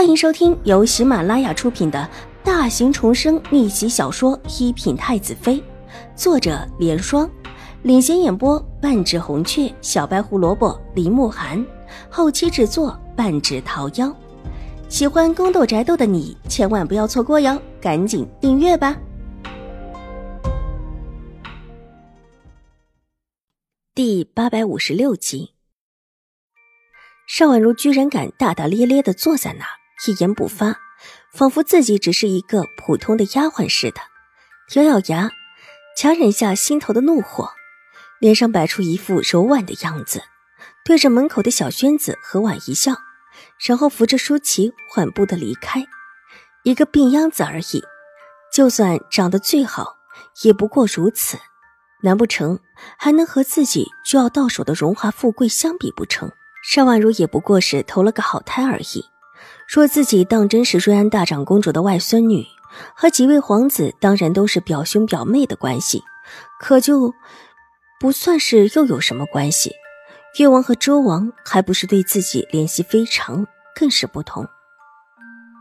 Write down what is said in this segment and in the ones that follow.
欢迎收听由喜马拉雅出品的大型重生逆袭小说《一品太子妃》，作者：莲霜，领衔演播：半指红雀、小白胡萝卜、林慕寒，后期制作：半指桃夭。喜欢宫斗宅斗的你千万不要错过哟，赶紧订阅吧！第八百五十六集。邵婉如居然敢大大咧咧的坐在那儿，一言不发，仿佛自己只是一个普通的丫鬟似的。咬咬牙，强忍下心头的怒火，脸上摆出一副柔婉的样子，对着门口的小轩子和婉一笑，然后扶着舒淇缓步的离开。一个病秧子而已，就算长得最好，也不过如此。难不成还能和自己就要到手的荣华富贵相比不成？邵婉如也不过是投了个好胎而已。若自己当真是瑞安大长公主的外孙女，和几位皇子当然都是表兄表妹的关系，可就不算是又有什么关系？越王和周王还不是对自己联系非常，更是不同。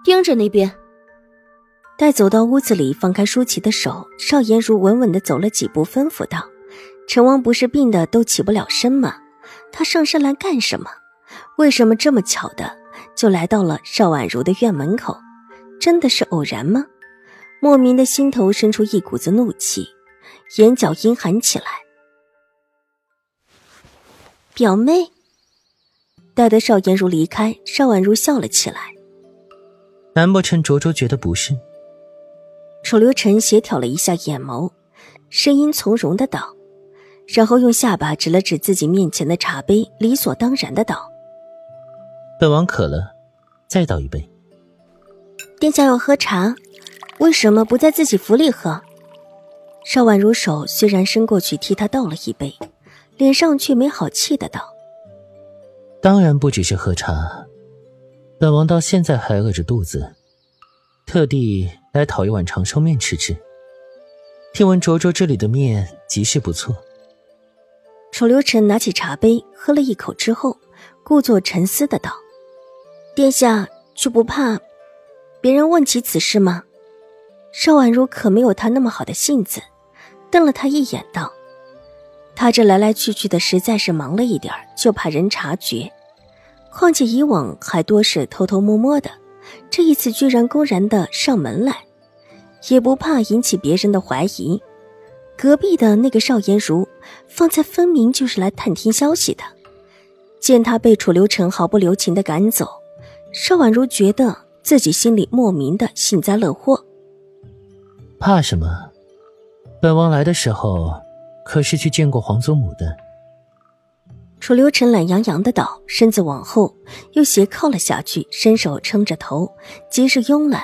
盯着那边。待走到屋子里，放开舒淇的手，邵颜如稳稳的走了几步，吩咐道：“陈王不是病的都起不了身吗？”他上山来干什么？为什么这么巧的就来到了邵婉如的院门口？真的是偶然吗？莫名的心头生出一股子怒气，眼角阴寒起来。表妹，待得邵颜如离开，邵婉如笑了起来。难不成卓卓觉得不是？楚留臣斜挑了一下眼眸，声音从容的道。然后用下巴指了指自己面前的茶杯，理所当然的道：“本王渴了，再倒一杯。”殿下要喝茶，为什么不在自己府里喝？邵婉如手虽然伸过去替他倒了一杯，脸上却没好气的道：“当然不只是喝茶，本王到现在还饿着肚子，特地来讨一碗长寿面吃吃。听闻卓卓这里的面极是不错。”楚留臣拿起茶杯喝了一口之后，故作沉思的道：“殿下就不怕别人问起此事吗？”邵婉如可没有他那么好的性子，瞪了他一眼道：“他这来来去去的实在是忙了一点就怕人察觉。况且以往还多是偷偷摸摸的，这一次居然公然的上门来，也不怕引起别人的怀疑。”隔壁的那个邵颜如，方才分明就是来探听消息的。见他被楚留臣毫不留情的赶走，邵婉如觉得自己心里莫名的幸灾乐祸。怕什么？本王来的时候，可是去见过皇祖母的。楚留臣懒洋洋的倒，身子往后又斜靠了下去，伸手撑着头，极是慵懒。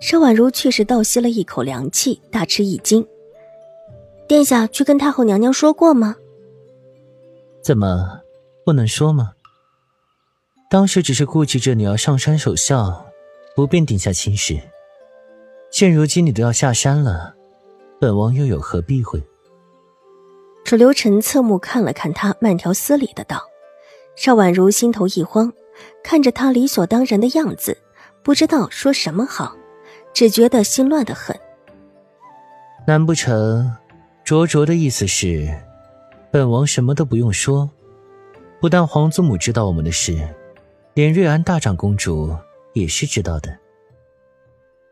邵婉如却是倒吸了一口凉气，大吃一惊。殿下去跟太后娘娘说过吗？怎么不能说吗？当时只是顾及着你要上山守孝，不便定下亲事。现如今你都要下山了，本王又有何避讳？楚留臣侧目看了看他，慢条斯理的道：“邵婉如心头一慌，看着他理所当然的样子，不知道说什么好，只觉得心乱的很。难不成？”卓卓的意思是，本王什么都不用说，不但皇祖母知道我们的事，连瑞安大长公主也是知道的。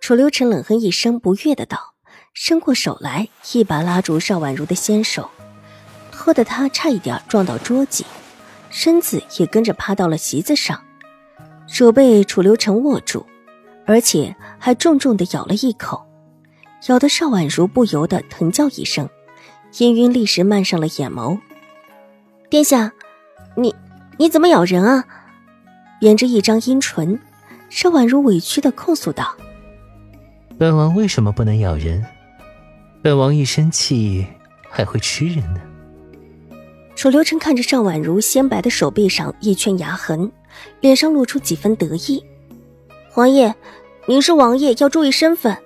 楚留臣冷哼一声，不悦的道，伸过手来，一把拉住邵婉如的纤手，拖得她差一点撞到桌几，身子也跟着趴到了席子上，手被楚留臣握住，而且还重重的咬了一口，咬得邵婉如不由得疼叫一声。氤氲立时漫上了眼眸，殿下，你你怎么咬人啊？掩着一张阴唇，邵婉如委屈的控诉道：“本王为什么不能咬人？本王一生气还会吃人呢。”楚留臣看着邵婉如鲜白的手臂上一圈牙痕，脸上露出几分得意。王爷，您是王爷，要注意身份。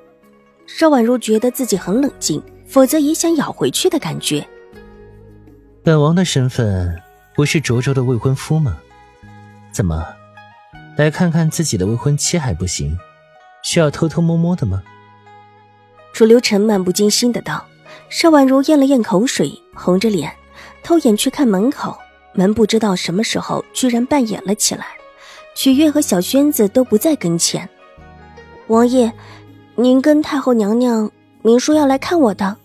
邵婉如觉得自己很冷静。否则也想咬回去的感觉。本王的身份不是卓卓的未婚夫吗？怎么，来看看自己的未婚妻还不行，需要偷偷摸摸的吗？楚留臣漫不经心的道。邵婉如咽了咽口水，红着脸，偷眼去看门口，门不知道什么时候居然半掩了起来，曲月和小轩子都不在跟前。王爷，您跟太后娘娘明说要来看我的。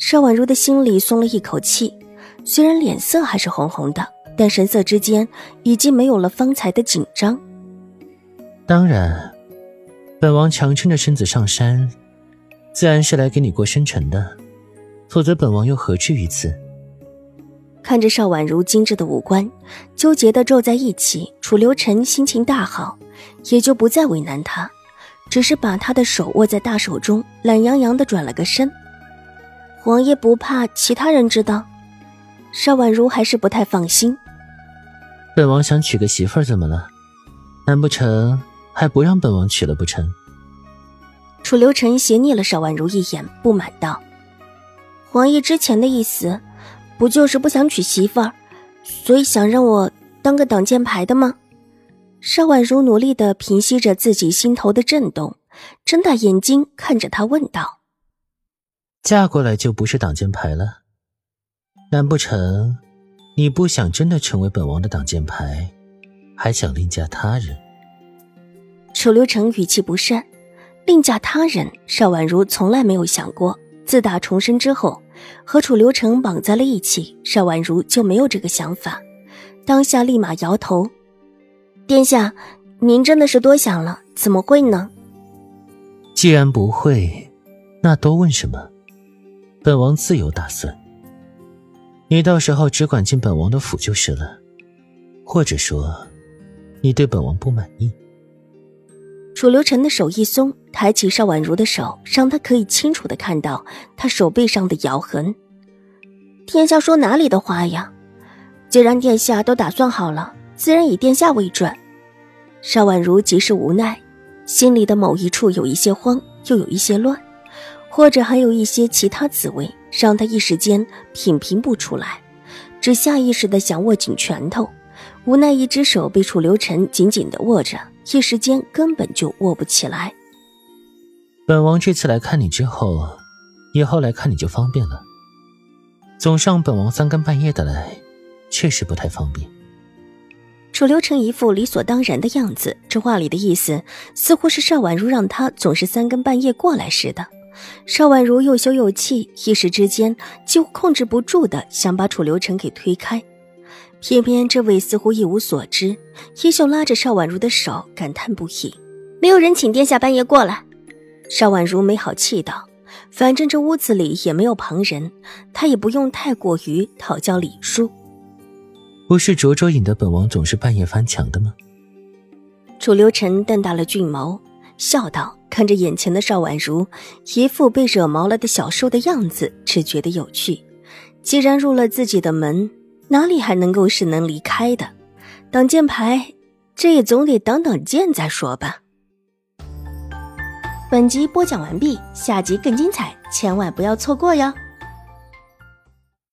邵婉如的心里松了一口气，虽然脸色还是红红的，但神色之间已经没有了方才的紧张。当然，本王强撑着身子上山。自然是来给你过生辰的，否则本王又何至于此？看着邵婉如精致的五官，纠结的皱在一起，楚留臣心情大好，也就不再为难他，只是把他的手握在大手中，懒洋洋的转了个身。王爷不怕其他人知道？邵婉如还是不太放心。本王想娶个媳妇儿，怎么了？难不成还不让本王娶了不成？楚留臣斜睨了邵婉如一眼，不满道：“皇爷之前的意思，不就是不想娶媳妇儿，所以想让我当个挡箭牌的吗？”邵婉如努力的平息着自己心头的震动，睁大眼睛看着他问道：“嫁过来就不是挡箭牌了？难不成你不想真的成为本王的挡箭牌，还想另嫁他人？”楚留臣语气不善。另嫁他人，邵婉如从来没有想过。自打重生之后，和楚留臣绑在了一起，邵婉如就没有这个想法。当下立马摇头：“殿下，您真的是多想了，怎么会呢？”既然不会，那多问什么？本王自有打算。你到时候只管进本王的府就是了。或者说，你对本王不满意？楚留臣的手一松，抬起邵婉如的手，让他可以清楚的看到他手背上的咬痕。殿下说哪里的话呀？既然殿下都打算好了，自然以殿下为准。邵婉如极是无奈，心里的某一处有一些慌，又有一些乱，或者还有一些其他滋味，让他一时间品评不出来，只下意识的想握紧拳头，无奈一只手被楚留臣紧紧的握着。一时间根本就握不起来。本王这次来看你之后，以后来看你就方便了。总上本王三更半夜的来，确实不太方便。楚留臣一副理所当然的样子，这话里的意思似乎是邵婉如让他总是三更半夜过来似的。邵婉如又羞又气，一时之间几乎控制不住的想把楚留臣给推开。偏偏这位似乎一无所知，依旧拉着邵婉如的手，感叹不已：“没有人请殿下半夜过来。”邵婉如没好气道：“反正这屋子里也没有旁人，她也不用太过于讨教礼数。”不是灼灼引得本王总是半夜翻墙的吗？楚留臣瞪大了俊眸，笑道：“看着眼前的邵婉如，一副被惹毛了的小受的样子，只觉得有趣。既然入了自己的门。”哪里还能够是能离开的？挡箭牌，这也总得挡挡箭再说吧。本集播讲完毕，下集更精彩，千万不要错过哟。